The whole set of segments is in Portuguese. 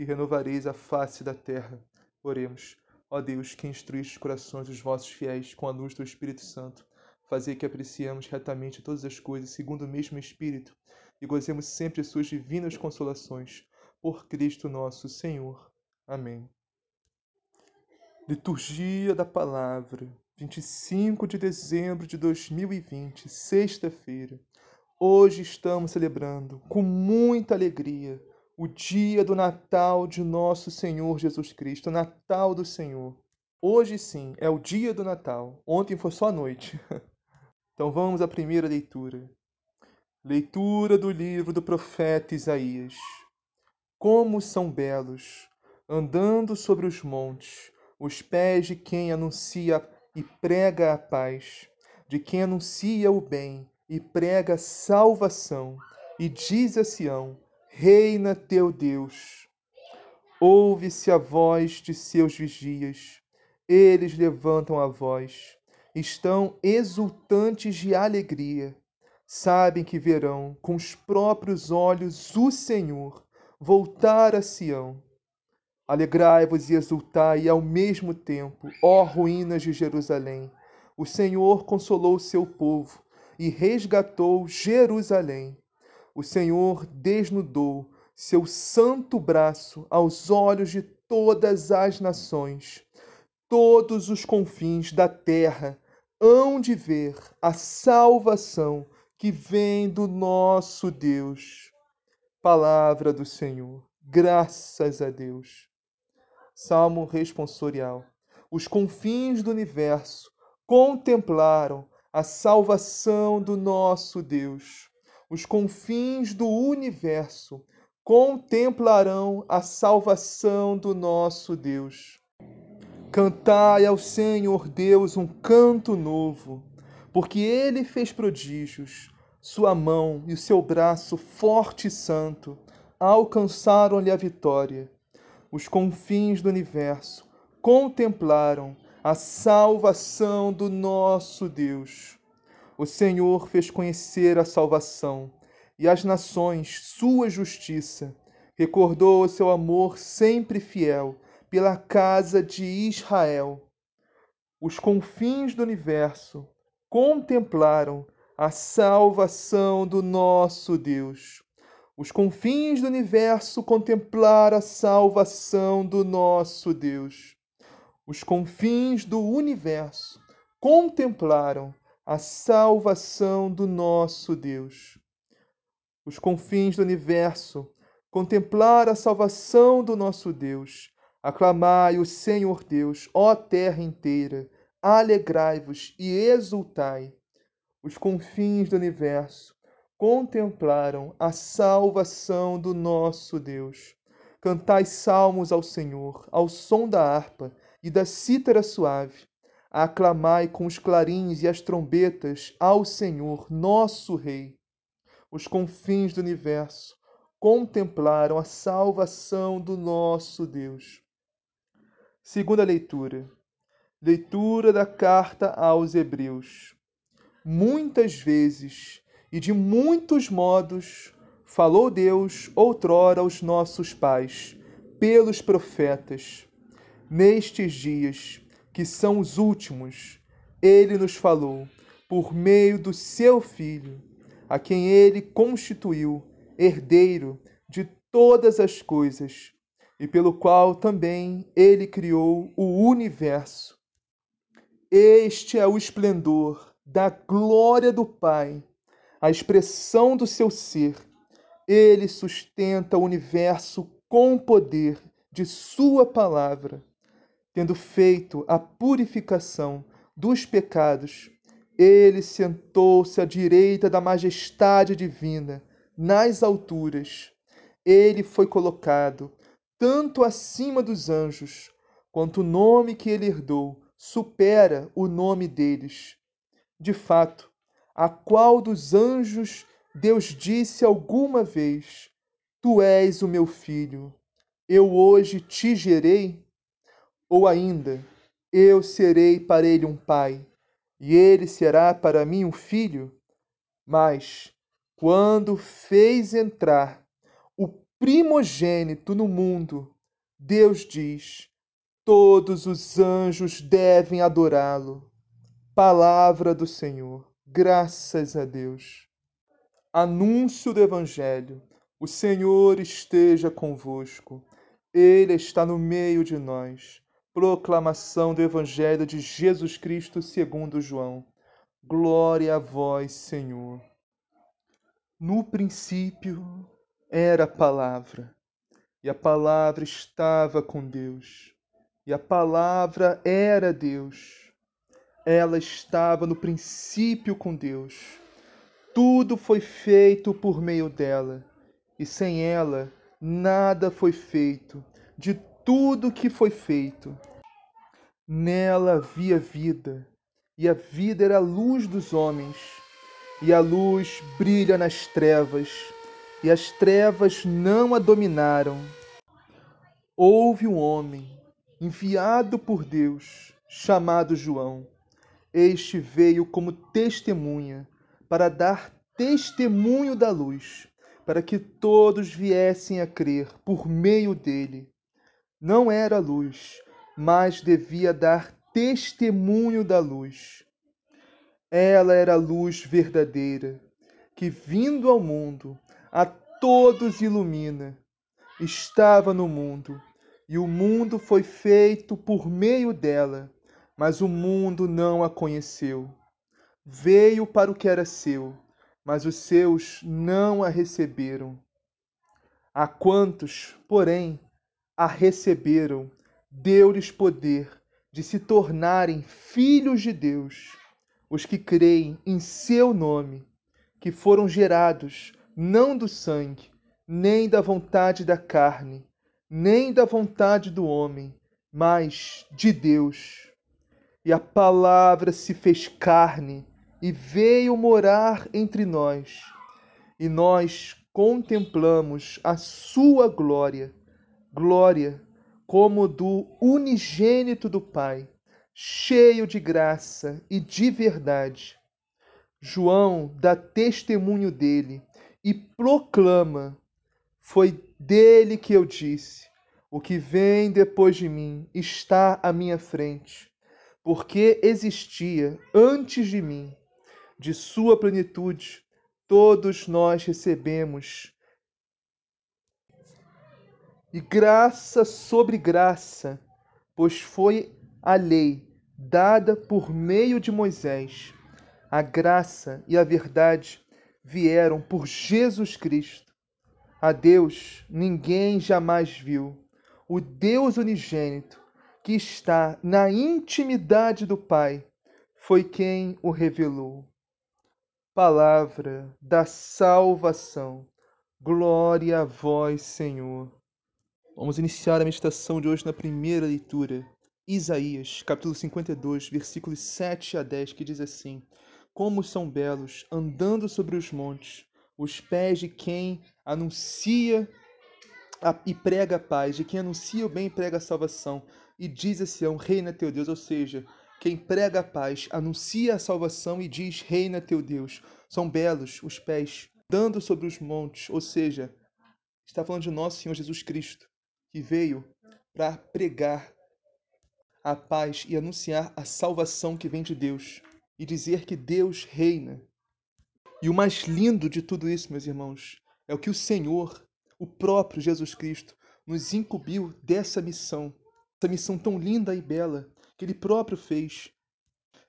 e renovareis a face da terra. Oremos. Ó Deus, que instruíste os corações dos vossos fiéis com a luz do Espírito Santo, fazei que apreciemos retamente todas as coisas segundo o mesmo Espírito e gozemos sempre suas divinas consolações. Por Cristo nosso Senhor. Amém. Liturgia da Palavra, 25 de dezembro de 2020, sexta-feira. Hoje estamos celebrando com muita alegria o dia do Natal de nosso Senhor Jesus Cristo, Natal do Senhor. Hoje sim é o dia do Natal. Ontem foi só a noite. Então vamos à primeira leitura. Leitura do livro do profeta Isaías. Como são belos, andando sobre os montes, os pés de quem anuncia e prega a paz, de quem anuncia o bem e prega salvação, e diz a Sião: reina teu Deus. Ouve-se a voz de seus vigias, eles levantam a voz, estão exultantes de alegria, sabem que verão com os próprios olhos o Senhor voltar a Sião. Alegrai-vos e exultai ao mesmo tempo, ó ruínas de Jerusalém. O Senhor consolou seu povo e resgatou Jerusalém o Senhor desnudou seu santo braço aos olhos de todas as nações. Todos os confins da terra hão de ver a salvação que vem do nosso Deus. Palavra do Senhor. Graças a Deus. Salmo responsorial. Os confins do universo contemplaram a salvação do nosso Deus os confins do universo contemplarão a salvação do nosso Deus. Cantai ao Senhor Deus um canto novo, porque ele fez prodígios. Sua mão e o seu braço forte e santo alcançaram-lhe a vitória. Os confins do universo contemplaram a salvação do nosso Deus. O Senhor fez conhecer a salvação e as nações sua justiça. Recordou o seu amor sempre fiel pela casa de Israel. Os confins do universo contemplaram a salvação do nosso Deus. Os confins do universo contemplaram a salvação do nosso Deus. Os confins do universo contemplaram a salvação do nosso Deus. Os confins do universo, contemplar a salvação do nosso Deus. Aclamai o Senhor Deus, ó terra inteira, alegrai-vos e exultai. Os confins do universo contemplaram a salvação do nosso Deus. Cantai salmos ao Senhor, ao som da harpa e da cítara suave aclamai com os clarins e as trombetas ao Senhor, nosso Rei. Os confins do universo contemplaram a salvação do nosso Deus. Segunda leitura. Leitura da carta aos Hebreus. Muitas vezes e de muitos modos falou Deus outrora aos nossos pais, pelos profetas. Nestes dias, que são os últimos, ele nos falou por meio do seu Filho, a quem ele constituiu herdeiro de todas as coisas, e pelo qual também ele criou o universo. Este é o esplendor da glória do Pai, a expressão do seu ser. Ele sustenta o universo com o poder de Sua palavra, tendo feito a purificação dos pecados. Ele sentou-se à direita da majestade divina, nas alturas. Ele foi colocado tanto acima dos anjos, quanto o nome que ele herdou supera o nome deles. De fato, a qual dos anjos Deus disse alguma vez: Tu és o meu filho, eu hoje te gerei? Ou ainda, eu serei para ele um pai, e ele será para mim um filho? Mas, quando fez entrar o primogênito no mundo, Deus diz: Todos os anjos devem adorá-lo. Palavra do Senhor. Graças a Deus. Anúncio do Evangelho. O Senhor esteja convosco. Ele está no meio de nós. Proclamação do Evangelho de Jesus Cristo segundo João. Glória a vós, Senhor. No princípio era a palavra, e a palavra estava com Deus e a palavra era Deus. Ela estava no princípio com Deus. Tudo foi feito por meio dela, e sem ela nada foi feito de tudo que foi feito. Nela havia vida, e a vida era a luz dos homens, e a luz brilha nas trevas, e as trevas não a dominaram. Houve um homem enviado por Deus, chamado João. Este veio como testemunha, para dar testemunho da luz, para que todos viessem a crer por meio dele. Não era luz, mas devia dar testemunho da luz. Ela era a luz verdadeira, que vindo ao mundo, a todos ilumina. Estava no mundo e o mundo foi feito por meio dela, mas o mundo não a conheceu. Veio para o que era seu, mas os seus não a receberam. A quantos, porém, a receberam, deu-lhes poder de se tornarem filhos de Deus, os que creem em seu nome, que foram gerados não do sangue, nem da vontade da carne, nem da vontade do homem, mas de Deus. E a palavra se fez carne e veio morar entre nós, e nós contemplamos a sua glória, glória como do unigênito do Pai, cheio de graça e de verdade. João dá testemunho dele e proclama foi dele que eu disse: O que vem depois de mim está à minha frente, porque existia antes de mim. De sua plenitude, todos nós recebemos. E graça sobre graça, pois foi a lei dada por meio de Moisés. A graça e a verdade vieram por Jesus Cristo. A Deus ninguém jamais viu. O Deus unigênito, que está na intimidade do Pai, foi quem o revelou. Palavra da salvação. Glória a vós, Senhor. Vamos iniciar a meditação de hoje na primeira leitura. Isaías, capítulo 52, versículos 7 a 10, que diz assim: Como são belos andando sobre os montes os pés de quem anuncia a, e prega a paz, de quem anuncia o bem e prega a salvação, e diz a Sião, reina teu Deus, ou seja, quem prega a paz, anuncia a salvação e diz, reina teu Deus. São belos os pés, dando sobre os montes, ou seja, está falando de nosso Senhor Jesus Cristo, que veio para pregar a paz e anunciar a salvação que vem de Deus, e dizer que Deus reina. E o mais lindo de tudo isso, meus irmãos, é o que o Senhor, o próprio Jesus Cristo, nos incumbiu dessa missão, essa missão tão linda e bela que Ele próprio fez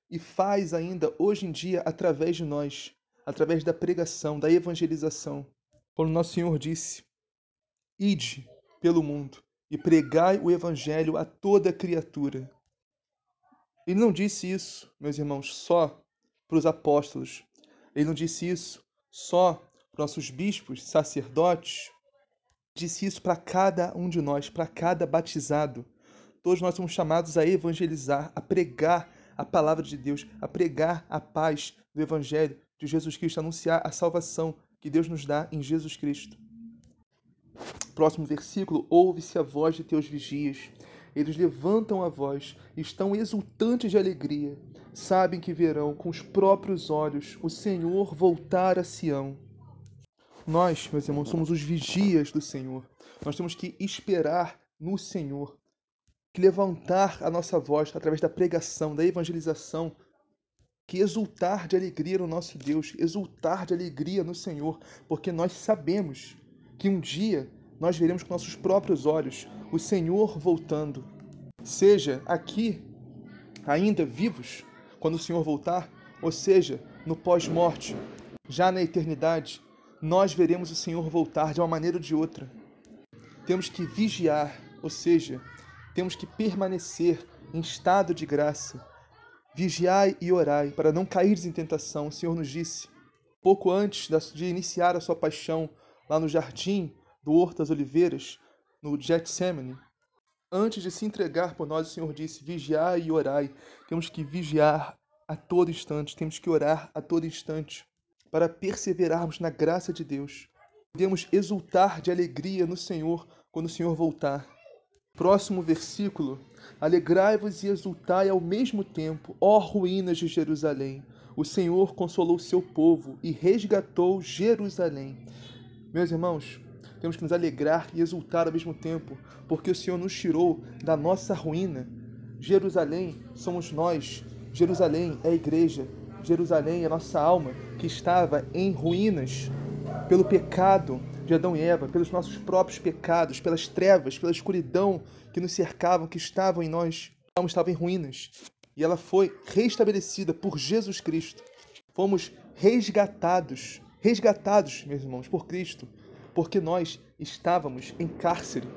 e faz ainda hoje em dia através de nós, através da pregação, da evangelização. Quando nosso Senhor disse: Ide pelo mundo e pregai o evangelho a toda criatura. Ele não disse isso, meus irmãos, só para os apóstolos. Ele não disse isso só para nossos bispos, sacerdotes. Disse isso para cada um de nós, para cada batizado. Todos nós somos chamados a evangelizar, a pregar a palavra de Deus, a pregar a paz do evangelho de Jesus Cristo, anunciar a salvação que Deus nos dá em Jesus Cristo. Próximo versículo: Ouve-se a voz de teus vigias. Eles levantam a voz, estão exultantes de alegria, sabem que verão com os próprios olhos o Senhor voltar a Sião. Nós, meus irmãos, somos os vigias do Senhor. Nós temos que esperar no Senhor, que levantar a nossa voz através da pregação, da evangelização, que exultar de alegria no nosso Deus, exultar de alegria no Senhor, porque nós sabemos que um dia nós veremos com nossos próprios olhos o Senhor voltando, seja aqui, ainda vivos, quando o Senhor voltar, ou seja, no pós-morte, já na eternidade, nós veremos o Senhor voltar de uma maneira ou de outra. Temos que vigiar, ou seja, temos que permanecer em estado de graça. Vigiai e orai para não cair em tentação, o Senhor nos disse. Pouco antes de iniciar a sua paixão lá no jardim do Horto das Oliveiras, no Getsemane, antes de se entregar por nós, o Senhor disse: Vigiai e orai. Temos que vigiar a todo instante, temos que orar a todo instante para perseverarmos na graça de Deus. Podemos exultar de alegria no Senhor quando o Senhor voltar. Próximo versículo: Alegrai-vos e exultai ao mesmo tempo, ó ruínas de Jerusalém. O Senhor consolou seu povo e resgatou Jerusalém. Meus irmãos, temos que nos alegrar e exultar ao mesmo tempo, porque o Senhor nos tirou da nossa ruína. Jerusalém somos nós, Jerusalém é a igreja, Jerusalém é a nossa alma que estava em ruínas pelo pecado de Adão e Eva, pelos nossos próprios pecados, pelas trevas, pela escuridão que nos cercavam, que estavam em nós. A alma estava em ruínas e ela foi restabelecida por Jesus Cristo. Fomos resgatados, resgatados, meus irmãos, por Cristo, porque nós estávamos em cárcere,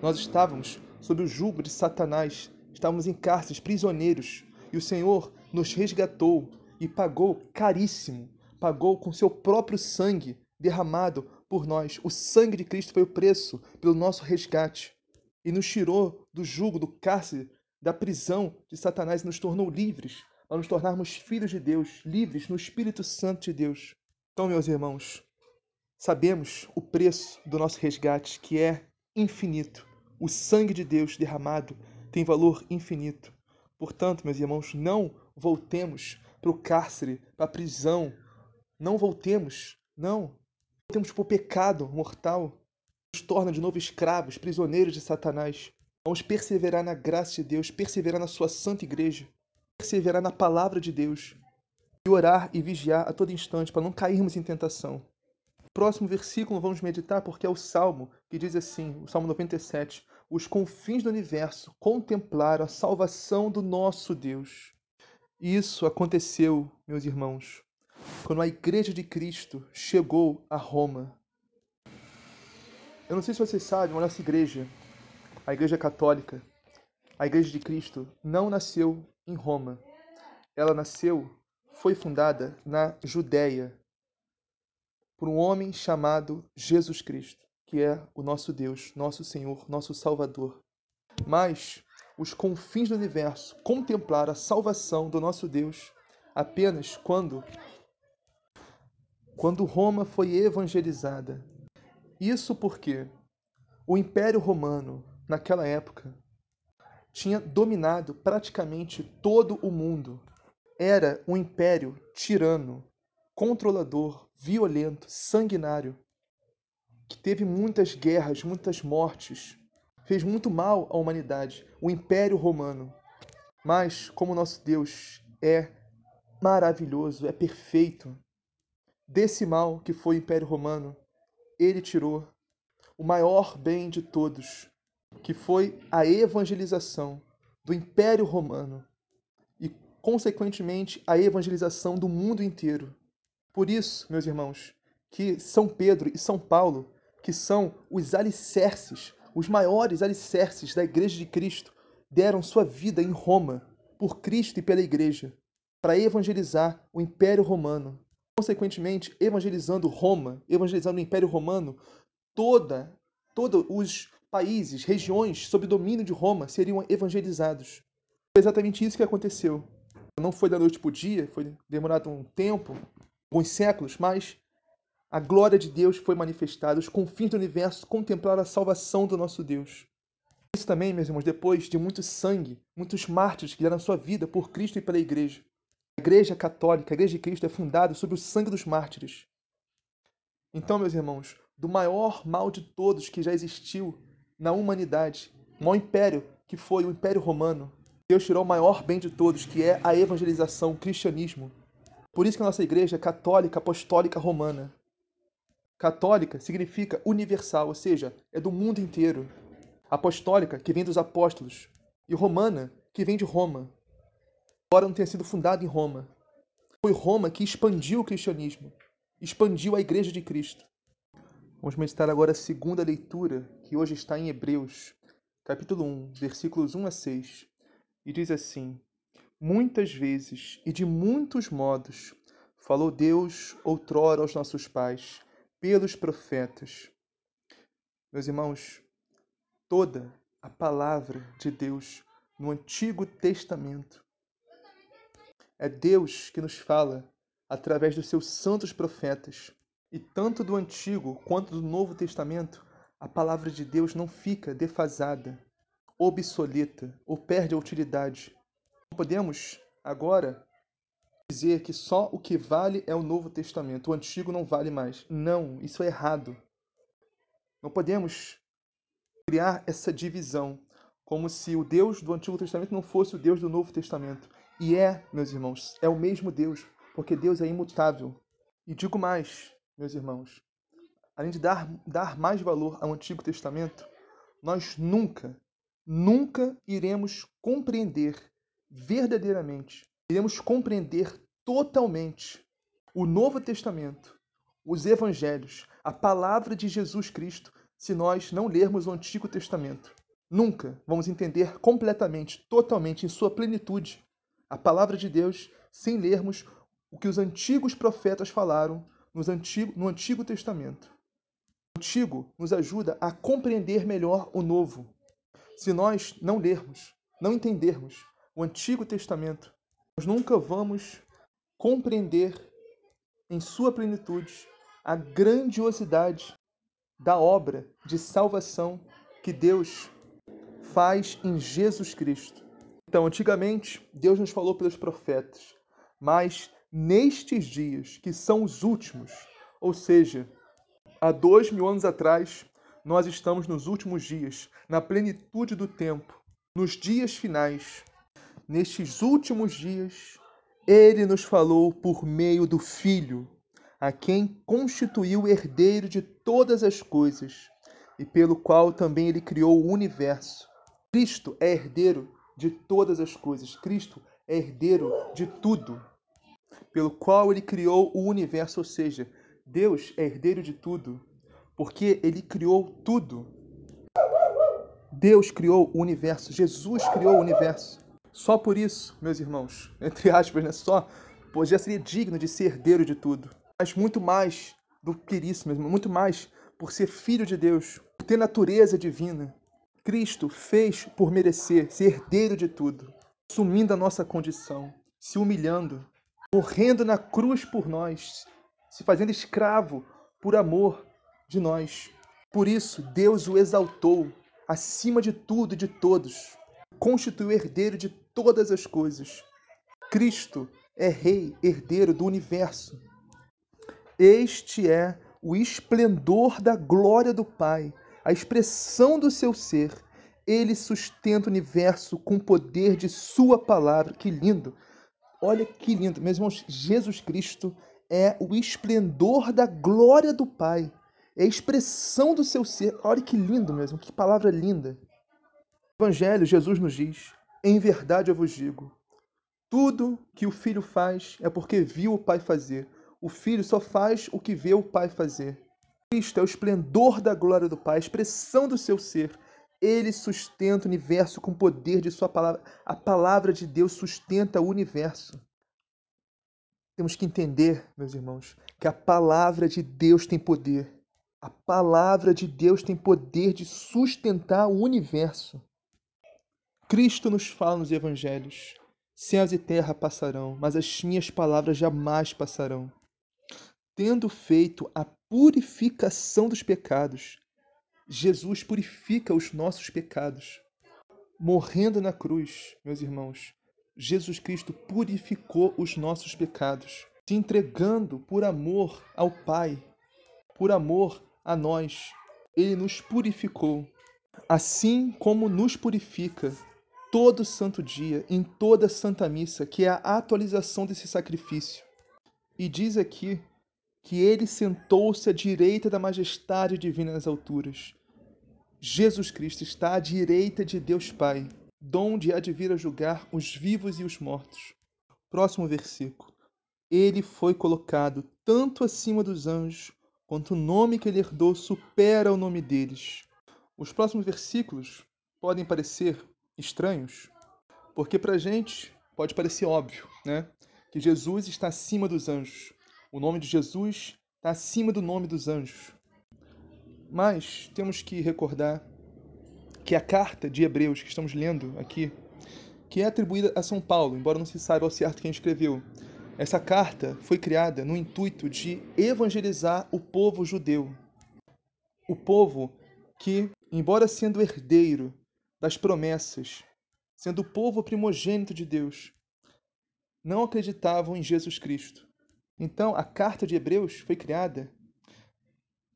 nós estávamos sob o jugo de Satanás, estávamos em cárceres, prisioneiros, e o Senhor nos resgatou e pagou caríssimo, pagou com seu próprio sangue derramado por nós. O sangue de Cristo foi o preço pelo nosso resgate e nos tirou do jugo, do cárcere, da prisão de Satanás e nos tornou livres, a nos tornarmos filhos de Deus, livres no Espírito Santo de Deus. Então, meus irmãos, sabemos o preço do nosso resgate, que é infinito. O sangue de Deus derramado tem valor infinito. Portanto, meus irmãos, não voltemos para o cárcere, para a prisão. Não voltemos, não. Voltemos para o pecado mortal. Nos torna de novo escravos, prisioneiros de Satanás. Vamos perseverar na graça de Deus, perseverar na sua santa igreja, perseverar na palavra de Deus orar e vigiar a todo instante para não cairmos em tentação. Próximo versículo vamos meditar porque é o Salmo que diz assim, o Salmo 97, os confins do universo contemplaram a salvação do nosso Deus. Isso aconteceu, meus irmãos, quando a Igreja de Cristo chegou a Roma. Eu não sei se vocês sabem, mas nossa igreja, a Igreja Católica, a Igreja de Cristo, não nasceu em Roma. Ela nasceu, foi fundada na Judéia por um homem chamado Jesus Cristo, que é o nosso Deus, nosso Senhor, nosso Salvador. Mas os confins do universo contemplaram a salvação do nosso Deus apenas quando quando Roma foi evangelizada. Isso porque o Império Romano, naquela época, tinha dominado praticamente todo o mundo. Era um império tirano, controlador, violento, sanguinário, que teve muitas guerras, muitas mortes, fez muito mal à humanidade, o Império Romano. Mas, como nosso Deus é maravilhoso, é perfeito, desse mal que foi o Império Romano, ele tirou o maior bem de todos, que foi a evangelização do Império Romano consequentemente, a evangelização do mundo inteiro. Por isso, meus irmãos, que São Pedro e São Paulo, que são os alicerces, os maiores alicerces da Igreja de Cristo, deram sua vida em Roma, por Cristo e pela Igreja, para evangelizar o Império Romano. Consequentemente, evangelizando Roma, evangelizando o Império Romano, toda, todos os países, regiões sob domínio de Roma seriam evangelizados. Foi exatamente isso que aconteceu. Não foi da noite para o dia, foi demorado um tempo, alguns séculos, mas a glória de Deus foi manifestada, os confins do universo contemplaram a salvação do nosso Deus. Isso também, meus irmãos, depois de muito sangue, muitos mártires que deram sua vida por Cristo e pela Igreja. A Igreja Católica, a Igreja de Cristo é fundada sobre o sangue dos mártires. Então, meus irmãos, do maior mal de todos que já existiu na humanidade, o maior império que foi o Império Romano, Deus tirou o maior bem de todos, que é a evangelização, o cristianismo. Por isso que a nossa igreja é católica, apostólica, romana. Católica significa universal, ou seja, é do mundo inteiro. Apostólica, que vem dos apóstolos. E romana, que vem de Roma. Embora não tenha sido fundada em Roma. Foi Roma que expandiu o cristianismo, expandiu a igreja de Cristo. Vamos meditar agora a segunda leitura, que hoje está em Hebreus, capítulo 1, versículos 1 a 6 e diz assim: Muitas vezes e de muitos modos falou Deus outrora aos nossos pais, pelos profetas. Meus irmãos, toda a palavra de Deus no Antigo Testamento é Deus que nos fala através dos seus santos profetas. E tanto do Antigo quanto do Novo Testamento, a palavra de Deus não fica defasada obsoleta ou perde a utilidade. Não podemos agora dizer que só o que vale é o Novo Testamento, o Antigo não vale mais. Não, isso é errado. Não podemos criar essa divisão como se o Deus do Antigo Testamento não fosse o Deus do Novo Testamento. E é, meus irmãos, é o mesmo Deus, porque Deus é imutável. E digo mais, meus irmãos, além de dar, dar mais valor ao Antigo Testamento, nós nunca nunca iremos compreender verdadeiramente, iremos compreender totalmente o Novo Testamento, os Evangelhos, a palavra de Jesus Cristo, se nós não lermos o Antigo Testamento. Nunca vamos entender completamente, totalmente, em sua plenitude, a palavra de Deus sem lermos o que os antigos profetas falaram no Antigo, no Antigo Testamento. O Antigo nos ajuda a compreender melhor o Novo. Se nós não lermos, não entendermos o Antigo Testamento, nós nunca vamos compreender em sua plenitude a grandiosidade da obra de salvação que Deus faz em Jesus Cristo. Então, antigamente, Deus nos falou pelos profetas, mas nestes dias, que são os últimos, ou seja, há dois mil anos atrás, nós estamos nos últimos dias, na plenitude do tempo, nos dias finais. Nestes últimos dias, ele nos falou por meio do Filho, a quem constituiu herdeiro de todas as coisas e pelo qual também ele criou o universo. Cristo é herdeiro de todas as coisas. Cristo é herdeiro de tudo, pelo qual ele criou o universo, ou seja, Deus é herdeiro de tudo porque ele criou tudo. Deus criou o universo, Jesus criou o universo. Só por isso, meus irmãos, entre aspas, né? Só, pois já seria digno de ser herdeiro de tudo. Mas muito mais do que isso, mesmo, muito mais por ser filho de Deus, por ter natureza divina. Cristo fez por merecer ser herdeiro de tudo, assumindo a nossa condição, se humilhando, morrendo na cruz por nós, se fazendo escravo por amor, de nós. Por isso, Deus o exaltou acima de tudo e de todos, constituiu herdeiro de todas as coisas. Cristo é Rei, herdeiro do universo. Este é o esplendor da glória do Pai, a expressão do seu ser. Ele sustenta o universo com o poder de Sua palavra. Que lindo! Olha que lindo, meus irmãos. Jesus Cristo é o esplendor da glória do Pai é a expressão do seu ser. Olha que lindo mesmo, que palavra linda. No Evangelho, Jesus nos diz: Em verdade eu vos digo, tudo que o filho faz é porque viu o pai fazer. O filho só faz o que vê o pai fazer. Cristo é o esplendor da glória do Pai, a expressão do seu ser. Ele sustenta o universo com o poder de sua palavra. A palavra de Deus sustenta o universo. Temos que entender, meus irmãos, que a palavra de Deus tem poder. A palavra de Deus tem poder de sustentar o universo. Cristo nos fala nos evangelhos: céus e terra passarão, mas as minhas palavras jamais passarão. Tendo feito a purificação dos pecados, Jesus purifica os nossos pecados. Morrendo na cruz, meus irmãos, Jesus Cristo purificou os nossos pecados, se entregando por amor ao Pai, por amor a nós. Ele nos purificou, assim como nos purifica todo santo dia, em toda santa missa, que é a atualização desse sacrifício. E diz aqui que ele sentou-se à direita da majestade divina nas alturas. Jesus Cristo está à direita de Deus Pai donde há de vir a julgar os vivos e os mortos. Próximo versículo. Ele foi colocado tanto acima dos anjos, quanto o nome que ele herdou supera o nome deles. Os próximos versículos podem parecer estranhos, porque para a gente pode parecer óbvio, né? Que Jesus está acima dos anjos. O nome de Jesus está acima do nome dos anjos. Mas temos que recordar que a carta de Hebreus que estamos lendo aqui, que é atribuída a São Paulo, embora não se saiba ao certo quem escreveu. Essa carta foi criada no intuito de evangelizar o povo judeu. O povo que, embora sendo herdeiro das promessas, sendo o povo primogênito de Deus, não acreditavam em Jesus Cristo. Então, a carta de Hebreus foi criada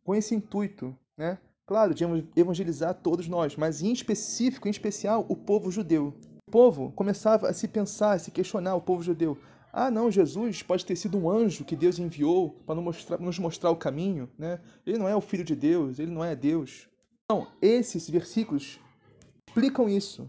com esse intuito, né, claro, de evangelizar todos nós, mas em específico, em especial, o povo judeu. O povo começava a se pensar, a se questionar, o povo judeu. Ah, não, Jesus pode ter sido um anjo que Deus enviou para nos mostrar, o caminho, né? Ele não é o filho de Deus, ele não é Deus. Não, esses versículos explicam isso.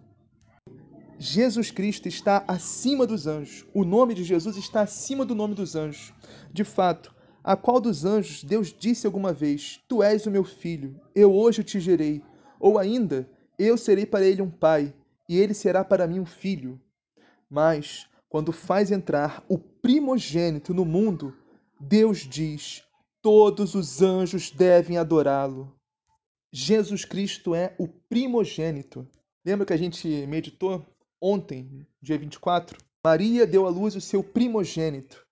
Jesus Cristo está acima dos anjos. O nome de Jesus está acima do nome dos anjos. De fato, a qual dos anjos Deus disse alguma vez: Tu és o meu filho, eu hoje te gerei. Ou ainda, eu serei para ele um pai, e ele será para mim um filho. Mas, quando faz entrar o primogênito no mundo, Deus diz: Todos os anjos devem adorá-lo. Jesus Cristo é o primogênito. Lembra que a gente meditou ontem, dia 24? Maria deu à luz o seu primogênito.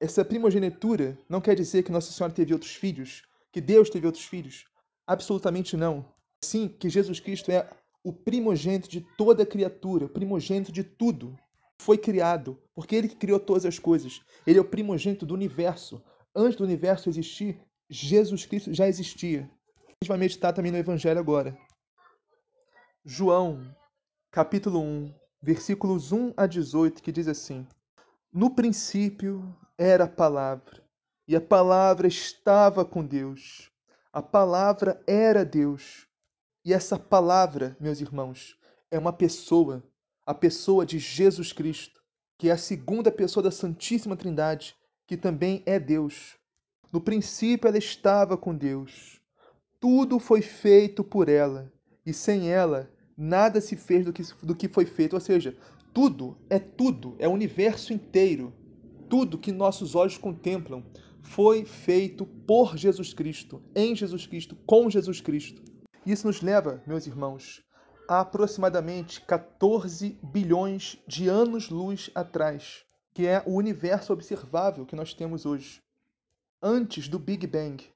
Essa primogenitura não quer dizer que Nossa Senhora teve outros filhos, que Deus teve outros filhos. Absolutamente não. Sim, que Jesus Cristo é o primogênito de toda criatura, primogênito de tudo. Foi criado, porque ele que criou todas as coisas. Ele é o primogênito do universo. Antes do universo existir, Jesus Cristo já existia. A gente vai meditar também no Evangelho agora. João, capítulo 1, versículos 1 a 18, que diz assim: No princípio era a palavra, e a palavra estava com Deus. A palavra era Deus. E essa palavra, meus irmãos, é uma pessoa, a pessoa de Jesus Cristo, que é a segunda pessoa da Santíssima Trindade, que também é Deus. No princípio ela estava com Deus. Tudo foi feito por ela, e sem ela nada se fez do que, do que foi feito. Ou seja, tudo é tudo, é o universo inteiro tudo que nossos olhos contemplam foi feito por Jesus Cristo, em Jesus Cristo, com Jesus Cristo. Isso nos leva, meus irmãos, a aproximadamente 14 bilhões de anos-luz atrás, que é o universo observável que nós temos hoje. Antes do Big Bang,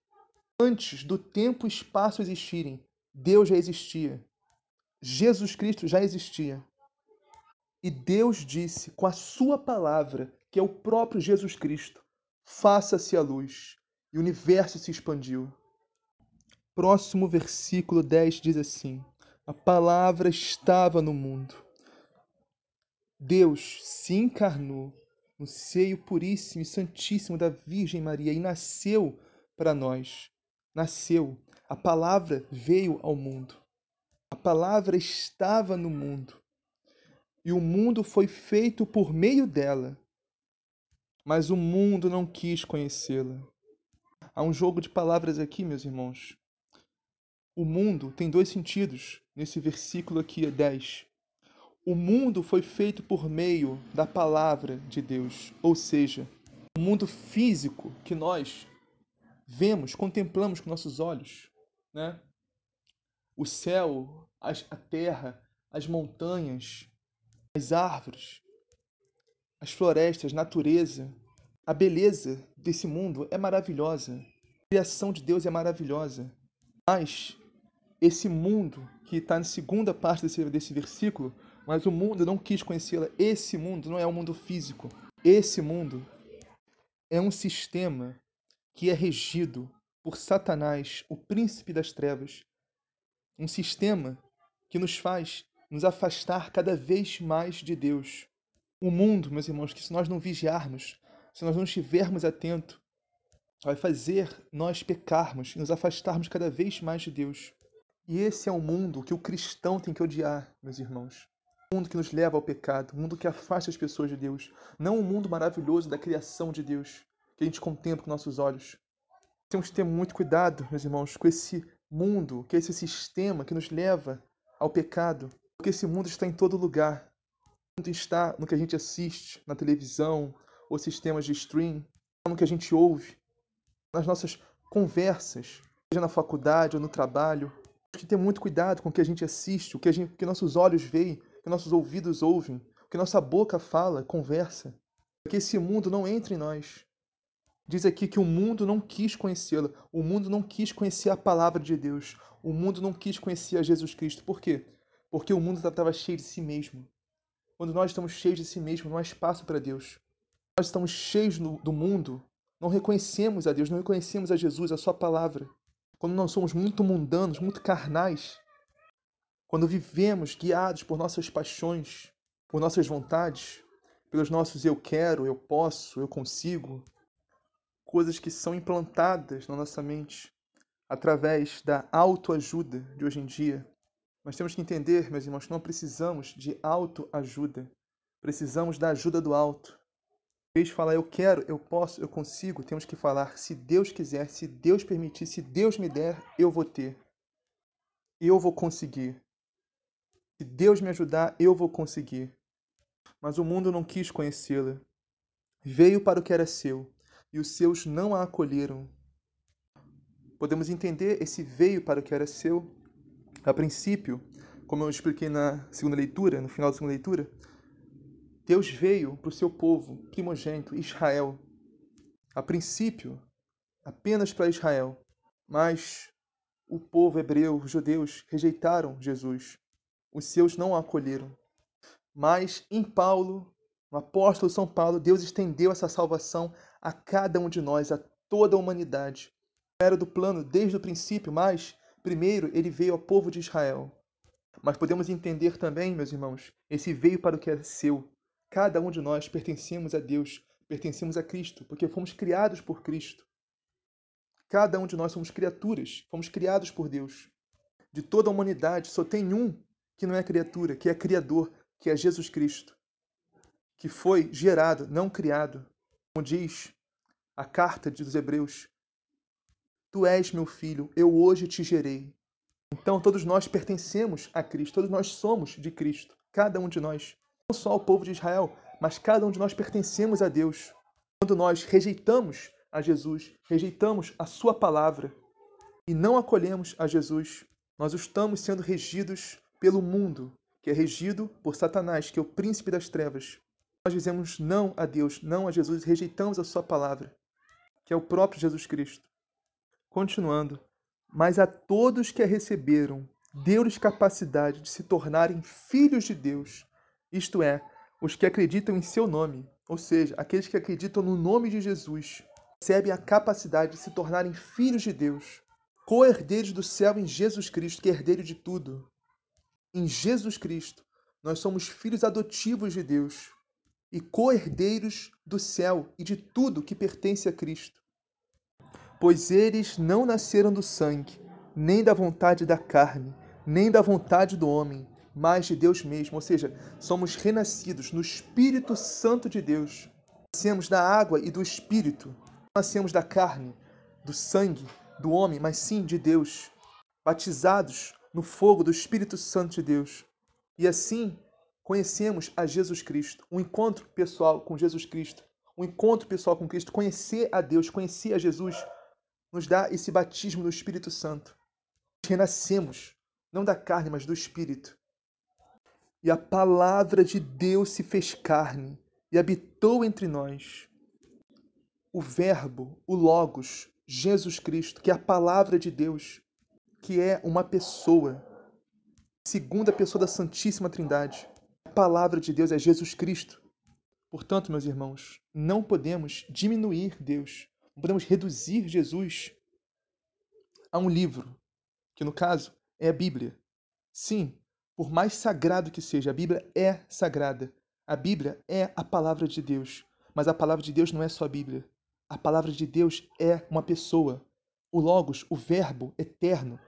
antes do tempo e espaço existirem, Deus já existia. Jesus Cristo já existia. E Deus disse com a sua palavra que é o próprio Jesus Cristo. Faça-se a luz. E o universo se expandiu. Próximo versículo 10 diz assim: A palavra estava no mundo. Deus se encarnou no seio puríssimo e santíssimo da Virgem Maria e nasceu para nós. nasceu, a palavra veio ao mundo. A palavra estava no mundo. E o mundo foi feito por meio dela. Mas o mundo não quis conhecê-la. Há um jogo de palavras aqui, meus irmãos. O mundo tem dois sentidos nesse versículo aqui, 10. O mundo foi feito por meio da palavra de Deus, ou seja, o mundo físico que nós vemos, contemplamos com nossos olhos, né? O céu, as, a terra, as montanhas, as árvores, as florestas, natureza, a beleza desse mundo é maravilhosa. A criação de Deus é maravilhosa. Mas esse mundo que está na segunda parte desse, desse versículo, mas o mundo não quis conhecê-la. Esse mundo não é um mundo físico. Esse mundo é um sistema que é regido por Satanás, o príncipe das trevas. Um sistema que nos faz nos afastar cada vez mais de Deus. O mundo, meus irmãos, que se nós não vigiarmos, se nós não estivermos atentos, vai fazer nós pecarmos e nos afastarmos cada vez mais de Deus. E esse é o mundo que o cristão tem que odiar, meus irmãos. O mundo que nos leva ao pecado, o mundo que afasta as pessoas de Deus. Não o mundo maravilhoso da criação de Deus, que a gente contempla com nossos olhos. Temos que ter muito cuidado, meus irmãos, com esse mundo, é esse sistema que nos leva ao pecado. Porque esse mundo está em todo lugar. O mundo está no que a gente assiste, na televisão, ou sistemas de stream, no que a gente ouve, nas nossas conversas, seja na faculdade ou no trabalho. Que ter muito cuidado com o que a gente assiste, o que, gente, o que nossos olhos veem, o que nossos ouvidos ouvem, o que nossa boca fala, conversa. Que esse mundo não entre em nós. Diz aqui que o mundo não quis conhecê-la. O mundo não quis conhecer a palavra de Deus. O mundo não quis conhecer a Jesus Cristo. Por quê? Porque o mundo estava cheio de si mesmo. Quando nós estamos cheios de si mesmo, não há espaço para Deus. Nós estamos cheios do mundo, não reconhecemos a Deus, não reconhecemos a Jesus, a Sua palavra. Quando nós somos muito mundanos, muito carnais, quando vivemos guiados por nossas paixões, por nossas vontades, pelos nossos eu quero, eu posso, eu consigo, coisas que são implantadas na nossa mente através da autoajuda de hoje em dia. Nós temos que entender, meus irmãos, que não precisamos de autoajuda. Precisamos da ajuda do alto. Vez de falar eu quero, eu posso, eu consigo, temos que falar se Deus quiser, se Deus permitir, se Deus me der, eu vou ter. Eu vou conseguir. Se Deus me ajudar, eu vou conseguir. Mas o mundo não quis conhecê-la. Veio para o que era seu, e os seus não a acolheram. Podemos entender esse veio para o que era seu. A princípio, como eu expliquei na segunda leitura, no final da segunda leitura, Deus veio para o seu povo primogênito, Israel. A princípio, apenas para Israel. Mas o povo hebreu, os judeus, rejeitaram Jesus. Os seus não o acolheram. Mas em Paulo, no apóstolo São Paulo, Deus estendeu essa salvação a cada um de nós, a toda a humanidade. Era do plano desde o princípio, mas primeiro ele veio ao povo de Israel. Mas podemos entender também, meus irmãos, esse veio para o que é seu. Cada um de nós pertencemos a Deus, pertencemos a Cristo, porque fomos criados por Cristo. Cada um de nós somos criaturas, fomos criados por Deus. De toda a humanidade, só tem um que não é criatura, que é Criador, que é Jesus Cristo, que foi gerado, não criado. Como diz a carta dos Hebreus: Tu és meu filho, eu hoje te gerei. Então, todos nós pertencemos a Cristo, todos nós somos de Cristo, cada um de nós. Não só o povo de Israel, mas cada um de nós pertencemos a Deus. Quando nós rejeitamos a Jesus, rejeitamos a Sua palavra e não acolhemos a Jesus, nós estamos sendo regidos pelo mundo, que é regido por Satanás, que é o príncipe das trevas nós dizemos não a Deus, não a Jesus, rejeitamos a Sua palavra, que é o próprio Jesus Cristo. Continuando, mas a todos que a receberam, deu-lhes capacidade de se tornarem filhos de Deus, isto é, os que acreditam em seu nome, ou seja, aqueles que acreditam no nome de Jesus, recebem a capacidade de se tornarem filhos de Deus, co-herdeiros do céu em Jesus Cristo, que é herdeiro de tudo. Em Jesus Cristo, nós somos filhos adotivos de Deus e co-herdeiros do céu e de tudo que pertence a Cristo. Pois eles não nasceram do sangue, nem da vontade da carne, nem da vontade do homem, mas de Deus mesmo. Ou seja, somos renascidos no Espírito Santo de Deus. Nascemos da água e do Espírito. Não nascemos da carne, do sangue, do homem, mas sim de Deus. Batizados no fogo do Espírito Santo de Deus. E assim conhecemos a Jesus Cristo. Um encontro pessoal com Jesus Cristo. Um encontro pessoal com Cristo. Conhecer a Deus, conhecer a Jesus, nos dá esse batismo do Espírito Santo. Renascemos, não da carne, mas do Espírito. E a palavra de Deus se fez carne e habitou entre nós. O Verbo, o Logos, Jesus Cristo, que é a palavra de Deus, que é uma pessoa, segunda pessoa da Santíssima Trindade. A palavra de Deus é Jesus Cristo. Portanto, meus irmãos, não podemos diminuir Deus, não podemos reduzir Jesus a um livro, que no caso é a Bíblia. Sim, por mais sagrado que seja, a Bíblia é sagrada. A Bíblia é a palavra de Deus. Mas a palavra de Deus não é só a Bíblia. A palavra de Deus é uma pessoa. O Logos, o Verbo eterno,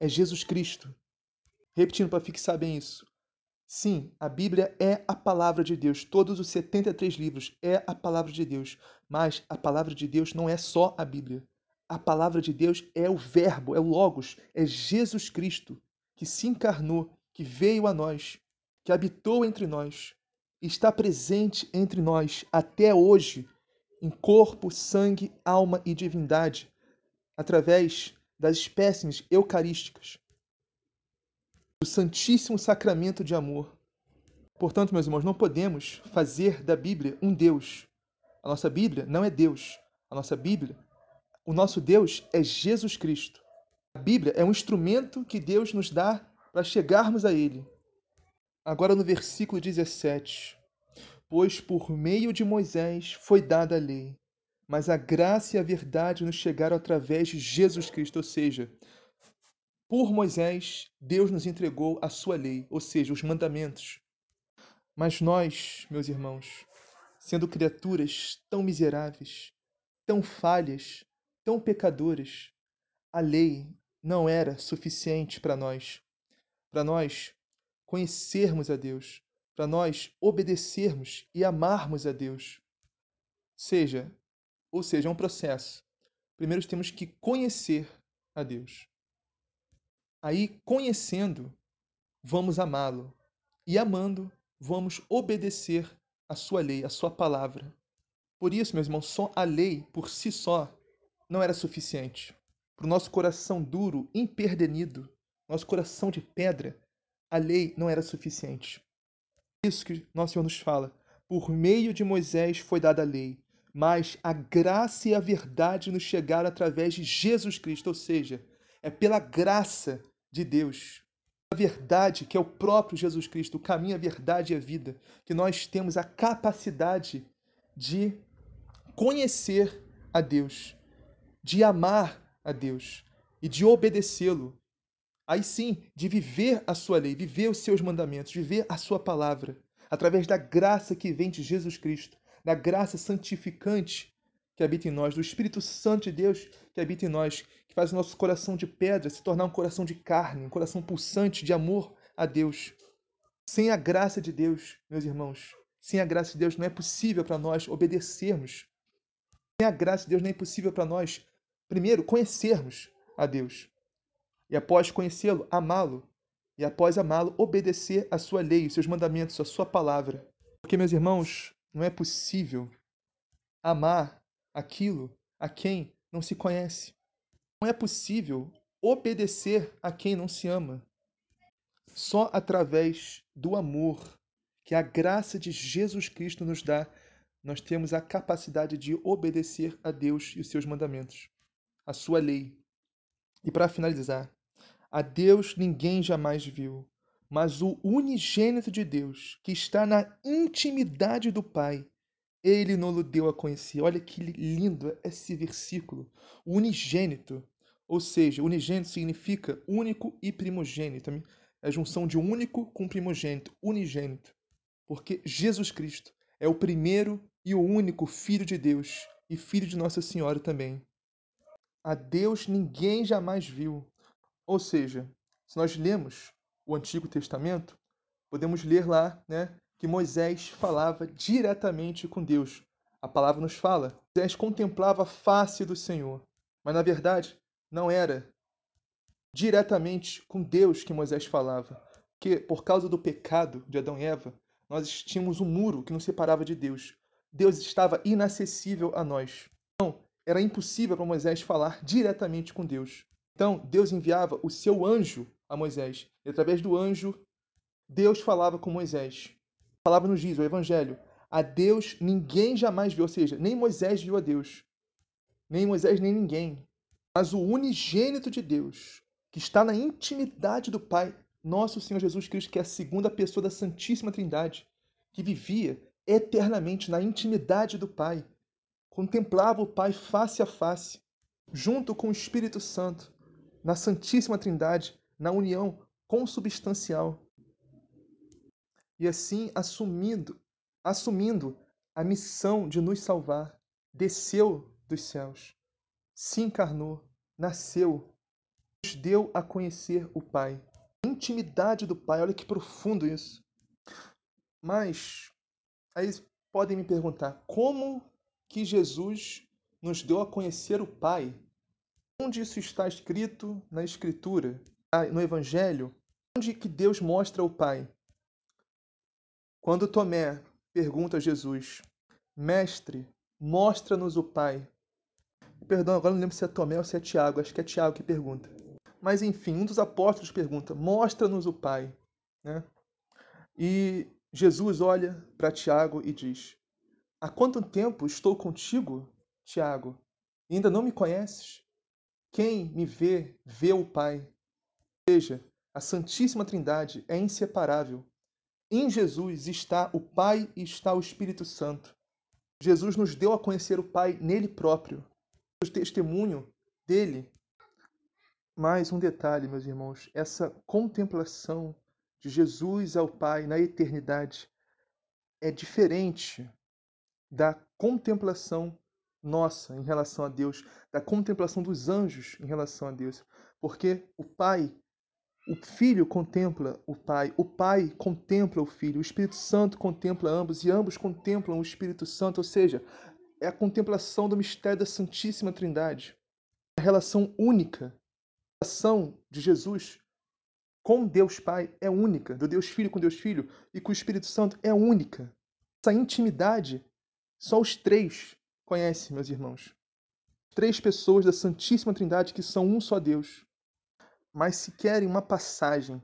é Jesus Cristo. Repetindo para fixar bem isso. Sim, a Bíblia é a palavra de Deus. Todos os 73 livros é a palavra de Deus. Mas a palavra de Deus não é só a Bíblia. A palavra de Deus é o Verbo, é o Logos, é Jesus Cristo que se encarnou, que veio a nós, que habitou entre nós, está presente entre nós até hoje, em corpo, sangue, alma e divindade, através das espécimes eucarísticas, do Santíssimo Sacramento de Amor. Portanto, meus irmãos, não podemos fazer da Bíblia um Deus. A nossa Bíblia não é Deus. A nossa Bíblia, o nosso Deus é Jesus Cristo. A Bíblia é um instrumento que Deus nos dá para chegarmos a Ele. Agora no versículo 17: Pois por meio de Moisés foi dada a lei, mas a graça e a verdade nos chegaram através de Jesus Cristo, ou seja, por Moisés, Deus nos entregou a sua lei, ou seja, os mandamentos. Mas nós, meus irmãos, sendo criaturas tão miseráveis, tão falhas, tão pecadoras, a lei não era suficiente para nós, para nós conhecermos a Deus, para nós obedecermos e amarmos a Deus. Seja, ou seja, é um processo. Primeiro temos que conhecer a Deus. Aí, conhecendo, vamos amá-lo. E amando, vamos obedecer a sua lei, a sua palavra. Por isso, meus irmãos, só a lei por si só não era suficiente para o nosso coração duro, imperdenido, nosso coração de pedra, a lei não era suficiente. Isso que nosso Senhor nos fala. Por meio de Moisés foi dada a lei, mas a graça e a verdade nos chegaram através de Jesus Cristo, ou seja, é pela graça de Deus, a verdade que é o próprio Jesus Cristo, o caminho, a verdade e a vida, que nós temos a capacidade de conhecer a Deus, de amar a Deus e de obedecê-lo. Aí sim, de viver a sua lei, viver os seus mandamentos, viver a sua palavra, através da graça que vem de Jesus Cristo, da graça santificante que habita em nós, do Espírito Santo de Deus que habita em nós, que faz o nosso coração de pedra se tornar um coração de carne, um coração pulsante de amor a Deus. Sem a graça de Deus, meus irmãos, sem a graça de Deus não é possível para nós obedecermos. Sem a graça de Deus não é possível para nós Primeiro, conhecermos a Deus. E após conhecê-lo, amá-lo. E após amá-lo, obedecer a sua lei, os seus mandamentos, a sua palavra. Porque, meus irmãos, não é possível amar aquilo a quem não se conhece. Não é possível obedecer a quem não se ama. Só através do amor que a graça de Jesus Cristo nos dá, nós temos a capacidade de obedecer a Deus e os seus mandamentos a sua lei. E para finalizar, a Deus ninguém jamais viu, mas o unigênito de Deus, que está na intimidade do Pai, ele nos deu a conhecer. Olha que lindo esse versículo. O unigênito, ou seja, unigênito significa único e primogênito. É a junção de único com primogênito, unigênito. Porque Jesus Cristo é o primeiro e o único Filho de Deus e Filho de Nossa Senhora também. a Deus ninguém jamais viu. Ou seja, se nós lemos o Antigo Testamento, podemos ler lá né, que Moisés falava diretamente com Deus. A palavra nos fala. Moisés contemplava a face do Senhor. Mas na verdade, não era diretamente com Deus que Moisés falava. Que por causa do pecado de Adão e Eva, nós tínhamos um muro que nos separava de Deus. Deus estava inacessível a nós. Então, era impossível para Moisés falar diretamente com Deus. Então, Deus enviava o seu anjo a Moisés. E através do anjo, Deus falava com Moisés. A palavra nos diz, o Evangelho, a Deus ninguém jamais viu, ou seja, nem Moisés viu a Deus, nem Moisés, nem ninguém. Mas o unigênito de Deus, que está na intimidade do Pai, nosso Senhor Jesus Cristo, que é a segunda pessoa da Santíssima Trindade, que vivia eternamente na intimidade do Pai, contemplava o Pai face a face, junto com o Espírito Santo, na Santíssima Trindade, na união consubstancial. E assim, assumindo, assumindo a missão de nos salvar, desceu dos céus, se encarnou, nasceu, nos deu a conhecer o Pai. intimidade do Pai, olha que profundo isso. Mas aí podem me perguntar, como que Jesus nos deu a conhecer o Pai? Onde isso está escrito na Escritura, no Evangelho? Onde que Deus mostra o Pai? Quando Tomé pergunta a Jesus, Mestre, mostra-nos o Pai. Perdão, agora não lembro se é Tomé ou se é Tiago, acho que é Tiago que pergunta. Mas enfim, um dos apóstolos pergunta, mostra-nos o Pai. Né? E Jesus olha para Tiago e diz, Há quanto tempo estou contigo, Tiago? Ainda não me conheces? Quem me vê, vê o Pai. Veja, a Santíssima Trindade é inseparável. Em Jesus está o Pai e está o Espírito Santo. Jesus nos deu a conhecer o Pai nele próprio. O testemunho dele. Mais um detalhe, meus irmãos: essa contemplação de Jesus ao Pai na eternidade é diferente da contemplação nossa em relação a Deus, da contemplação dos anjos em relação a Deus. Porque o Pai, o Filho contempla o Pai, o Pai contempla o Filho, o Espírito Santo contempla ambos e ambos contemplam o Espírito Santo, ou seja, é a contemplação do mistério da Santíssima Trindade. A relação única, a relação de Jesus com Deus Pai é única, do Deus Filho com Deus Filho e com o Espírito Santo é única. Essa intimidade só os três conhecem, meus irmãos. Três pessoas da Santíssima Trindade que são um só Deus. Mas se querem uma passagem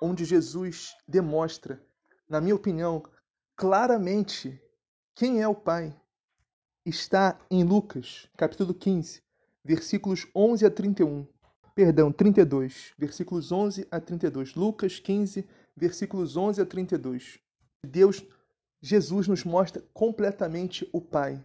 onde Jesus demonstra, na minha opinião, claramente quem é o Pai, está em Lucas, capítulo 15, versículos 11 a 31. Perdão, 32, versículos 11 a 32. Lucas 15, versículos 11 a 32. Deus Jesus nos mostra completamente o Pai.